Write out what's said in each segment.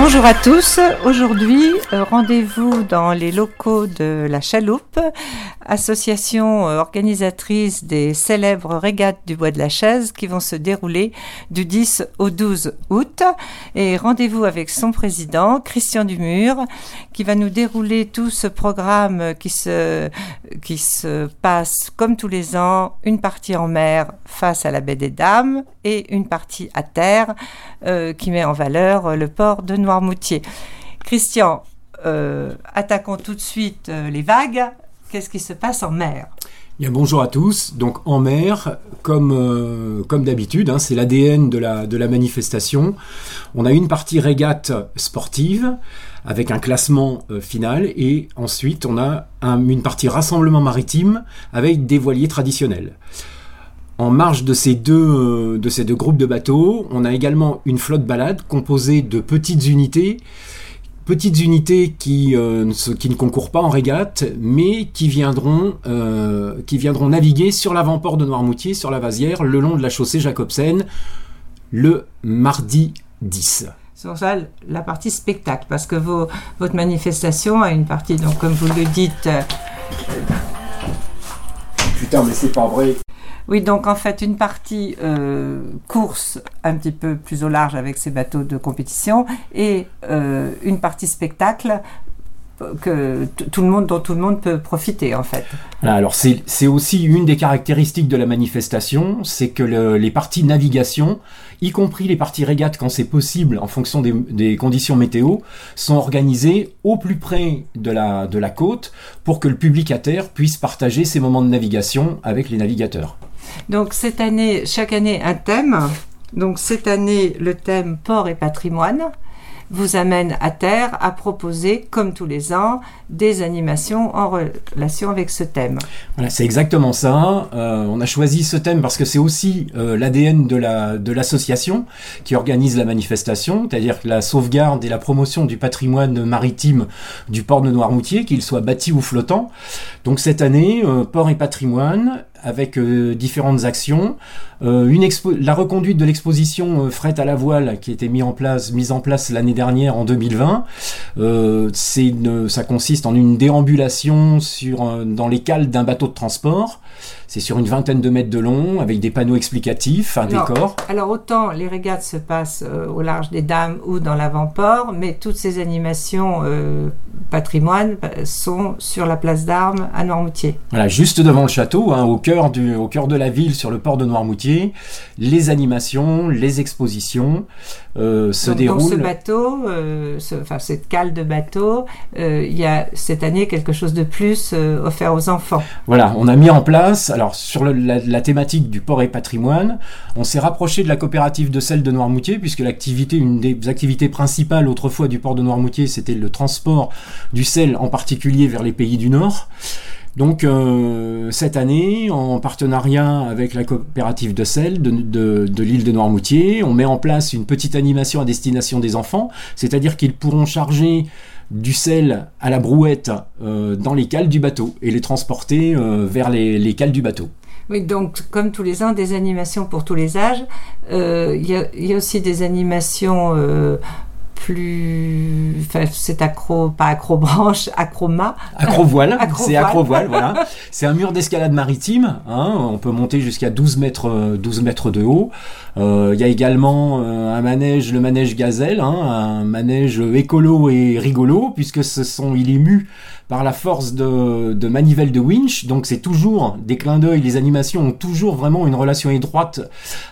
Bonjour à tous. Aujourd'hui, euh, rendez-vous dans les locaux de la Chaloupe, association euh, organisatrice des célèbres régates du Bois de la Chaise qui vont se dérouler du 10 au 12 août. Et rendez-vous avec son président, Christian Dumur, qui va nous dérouler tout ce programme qui se, qui se passe comme tous les ans, une partie en mer face à la baie des Dames une partie à terre euh, qui met en valeur le port de Noirmoutier. Christian, euh, attaquons tout de suite euh, les vagues. Qu'est-ce qui se passe en mer? Bien, bonjour à tous. Donc en mer, comme, d'habitude, hein, c'est l'ADN de la, de la manifestation. On a une partie régate sportive avec un classement final et ensuite on a une partie rassemblement maritime avec des voiliers traditionnels. En marge de ces, deux, euh, de ces deux groupes de bateaux, on a également une flotte balade composée de petites unités, petites unités qui, euh, qui ne concourent pas en régate, mais qui viendront, euh, qui viendront naviguer sur l'avant-port de Noirmoutier, sur la Vasière, le long de la chaussée Jacobsen, le mardi 10 c'est ça la partie spectacle, parce que vos, votre manifestation a une partie, donc comme vous le dites. Putain, mais c'est pas vrai. Oui, donc en fait, une partie euh, course un petit peu plus au large avec ces bateaux de compétition et euh, une partie spectacle que tout le monde, dont tout le monde peut profiter en fait. alors c'est aussi une des caractéristiques de la manifestation, c'est que les parties navigation, y compris les parties régates quand c'est possible en fonction des, conditions météo, sont organisées au plus près de la, de la côte pour que le public à terre puisse partager ces moments de navigation avec les navigateurs. Donc cette année, chaque année un thème. Donc cette année, le thème port et patrimoine vous amène à terre à proposer, comme tous les ans, des animations en relation avec ce thème. Voilà, c'est exactement ça. Euh, on a choisi ce thème parce que c'est aussi euh, l'ADN de la l'association qui organise la manifestation, c'est-à-dire la sauvegarde et la promotion du patrimoine maritime du port de Noirmoutier, qu'il soit bâti ou flottant. Donc cette année, euh, port et patrimoine avec différentes actions. une la reconduite de l'exposition Fret à la voile qui a été mise en place, mise place l'année dernière en 2020. c'est ça consiste en une déambulation sur, dans les cales d'un bateau de transport. C'est sur une vingtaine de mètres de long, avec des panneaux explicatifs, un décor. Alors autant les régates se passent euh, au large des Dames ou dans l'avant-port, mais toutes ces animations euh, patrimoine euh, sont sur la place d'armes à Noirmoutier. Voilà, juste devant le château, hein, au, cœur du, au cœur de la ville, sur le port de Noirmoutier, les animations, les expositions se déroulent. Dans ce bateau, enfin cette cale de bateau, il y a cette année quelque chose de plus offert aux enfants. Voilà, on a mis en place alors sur la, thématique du port et patrimoine, on s'est rapproché de la coopérative de sel de Noirmoutier, puisque l'activité, une des activités principales autrefois du port de Noirmoutier, c'était le transport du sel, en particulier vers les pays du Nord. Donc euh, cette année, en partenariat avec la coopérative de sel de l'île de Noirmoutier, on met en place une petite animation à destination des enfants, c'est-à-dire qu'ils pourront charger du sel à la brouette euh, dans les cales du bateau et les transporter euh, vers les, cales du bateau. Oui, donc comme tous les ans, des animations pour tous les âges. Il y, a aussi des animations plus. Enfin, c'est accro, pas accrobranche, acroma. Acrovoile, c'est acrovoile, voilà. C'est un mur d'escalade maritime. Hein, on peut monter jusqu'à 12 mètres, 12 mètres de haut. Euh, il y a également euh, un manège, le manège gazelle, hein, un manège écolo et rigolo, puisque ce sont, il est mu par la force de, de manivelle de winch. Donc c'est toujours des clins d'œil. Les animations ont toujours vraiment une relation étroite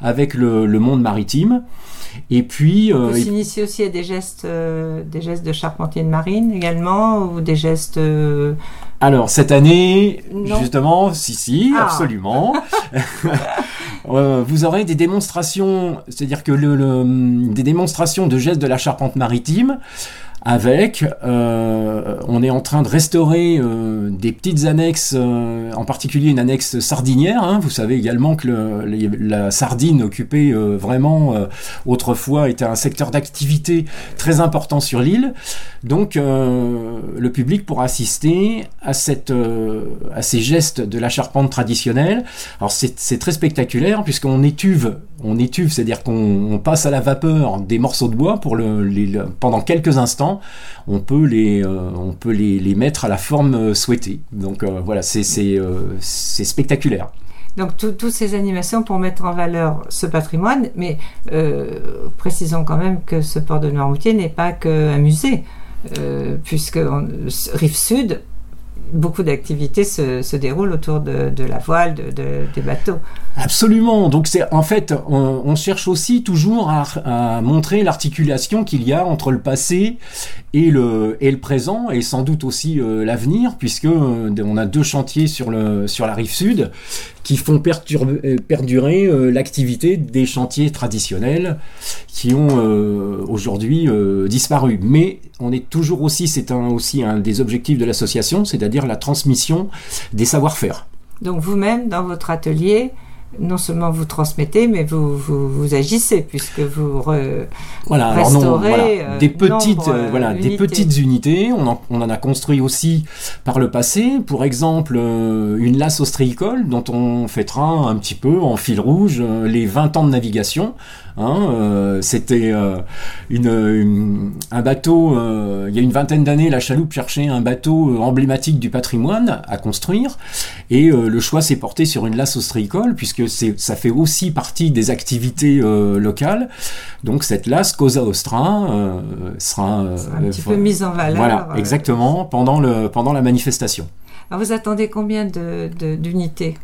avec le, le monde maritime. Et puis, euh, s'initier aussi à des gestes, euh, des gestes de charpentier de marine également, ou des gestes. Euh, Alors cette année, justement, si si, ah. absolument. Euh, vous aurez des démonstrations, c'est-à-dire que le, des démonstrations de gestes de la charpente maritime avec, euh, on est en train de restaurer euh, des petites annexes, euh, en particulier une annexe sardinière. Hein. Vous savez également que la sardine occupait vraiment autrefois était un secteur d'activité très important sur l'île. Donc le public pourra assister à, cette, à ces gestes de la charpente traditionnelle. Alors c'est très spectaculaire puisqu'on étuve on étuve, c'est-à-dire qu'on passe à la vapeur des morceaux de bois pour le, pendant quelques instants, on peut les, on peut les, mettre à la forme souhaitée. Donc voilà, c'est spectaculaire. Donc toutes ces animations pour mettre en valeur ce patrimoine, mais précisons quand même que ce port de Noirmoutier n'est pas qu'un musée, puisque Rive Sud beaucoup d'activités se, déroulent autour de, la voile, des bateaux. Absolument. Donc c'est en fait, on, cherche aussi toujours à, montrer l'articulation qu'il y a entre le passé et le, et le présent, et sans doute aussi euh, l'avenir, puisque euh, on a deux chantiers sur, le, sur la rive sud qui font euh, perdurer l'activité des chantiers traditionnels qui ont aujourd'hui disparu. Mais on est toujours aussi, c'est un, aussi un des objectifs de l'association, c'est-à-dire la transmission des savoir-faire. Donc vous-même, dans votre atelier, non seulement vous transmettez, mais vous, vous, agissez puisque vous voilà, restaurez euh, des petites euh, voilà des petites unités. On en, on en, a construit aussi par le passé. Pour exemple, euh, une lasse ostréicole dont on fêtera un petit peu en fil rouge les 20 ans de navigation. Hein, euh, c'était euh, une, un bateau, euh, il y a une vingtaine d'années, la chaloupe cherchait un bateau emblématique du patrimoine à construire, et le choix s'est porté sur une lasse ostréicole, puisque ça fait aussi partie des activités locales. Donc cette lasse, Cosa Ostra, sera, un petit peu mise en valeur. Voilà, exactement, pendant, le, pendant la manifestation. Alors vous attendez combien d'unités?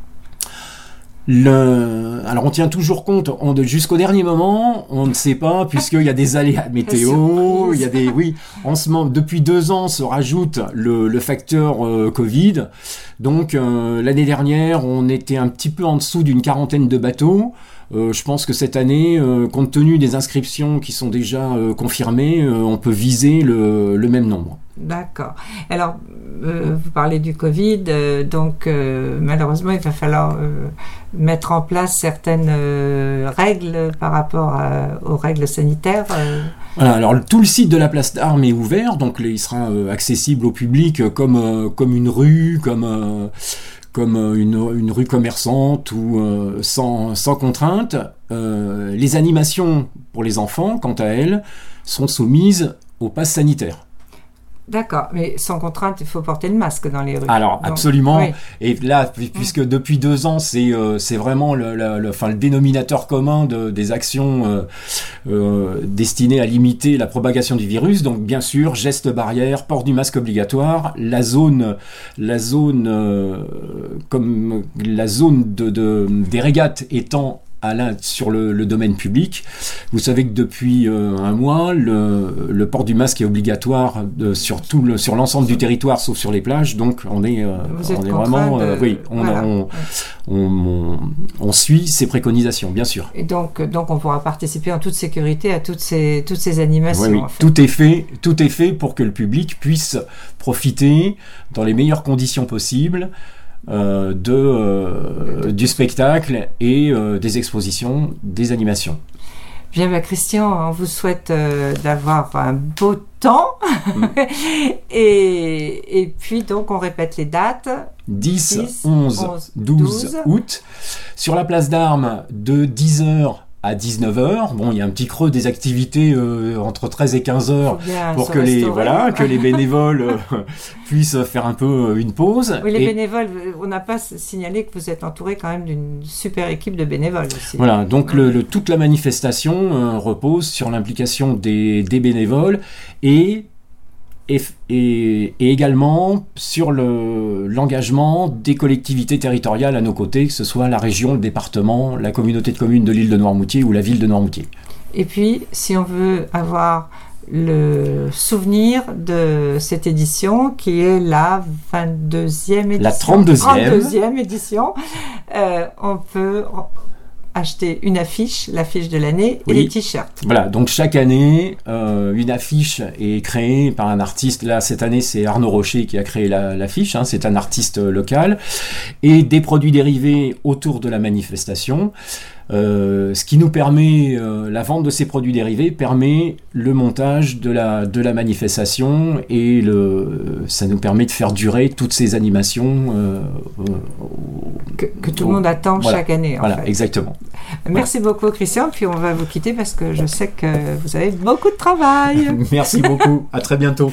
Le... Alors on tient toujours compte, jusqu'au dernier moment, on ne sait pas, puisqu'il y a des aléas météo, il y a des... Oui, en ce moment, depuis deux ans se rajoute le, facteur euh, Covid. Donc euh, l'année dernière, on était un petit peu en dessous d'une quarantaine de bateaux. Euh, je pense que cette année, compte tenu des inscriptions qui sont déjà confirmées, on peut viser le même nombre. D'accord. Alors, euh, vous parlez du Covid, euh, donc euh, malheureusement, il va falloir mettre en place certaines règles par rapport aux règles sanitaires. Voilà, alors tout le site de la place d'Armes est ouvert, donc il sera accessible au public comme, comme une rue, comme comme une, une, rue commerçante ou sans, sans, contrainte. les animations pour les enfants, quant à elles, sont soumises au pass sanitaire. D'accord, mais sans contrainte, il faut porter le masque dans les rues. Alors, absolument. Et là, puisque depuis deux ans, c'est euh, c'est vraiment le, le, enfin, le dénominateur commun de, des actions euh, euh, destinées à limiter la propagation du virus. Donc, bien sûr, geste barrière, port du masque obligatoire, la zone, la zone, comme la zone de, de, des régates étant sur le, domaine public. Vous savez que depuis euh, un mois, le, port du masque est obligatoire sur tout le, sur l'ensemble du territoire, sauf sur les plages. Donc on est, euh, on est vraiment, euh, oui, on, on, suit ces préconisations, bien sûr. Et donc, donc on pourra participer en toute sécurité à toutes ces, toutes ces animations. Oui, tout est fait, tout est fait pour que le public puisse profiter dans les meilleures conditions possibles euh, de, euh, du spectacle et euh, des expositions, des animations. Bien, bah, Christian, on vous souhaite d'avoir un beau temps. Mm. et, et, puis, donc, on répète les dates. 10, 11, 12, août. Sur la place d'armes, de 10h à 19h. Bon, il y a un petit creux des activités euh, entre 13 et 15 heures pour que les, voilà, que les bénévoles euh, puissent faire un peu euh, une pause. Oui, les bénévoles, on n'a pas signalé que vous êtes entouré quand même d'une super équipe de bénévoles aussi. Voilà, donc le, toute la manifestation repose sur l'implication des, des bénévoles et et, également sur l'engagement des collectivités territoriales à nos côtés, que ce soit la région, le département, la communauté de communes de l'île de Noirmoutier ou la ville de Noirmoutier. Et puis, si on veut avoir le souvenir de cette édition qui est la 22e édition. La 32e. édition. Euh, on peut acheter une affiche, l'affiche de l'année et les t-shirts. Voilà, donc chaque année, euh, une affiche est créée par un artiste. Là, cette année, c'est Arnaud Rocher qui a créé l'affiche. hein, c'est un artiste local. Et des produits dérivés autour de la manifestation. Euh, ce qui nous permet, euh, la vente de ces produits dérivés permet le montage de la, de la manifestation et le, ça nous permet de faire durer toutes ces animations. Euh, que, que, tout le monde attend voilà, chaque année. En voilà, fait. exactement. Merci beaucoup Christian, puis on va vous quitter parce que je sais que vous avez beaucoup de travail. Merci beaucoup, à très bientôt.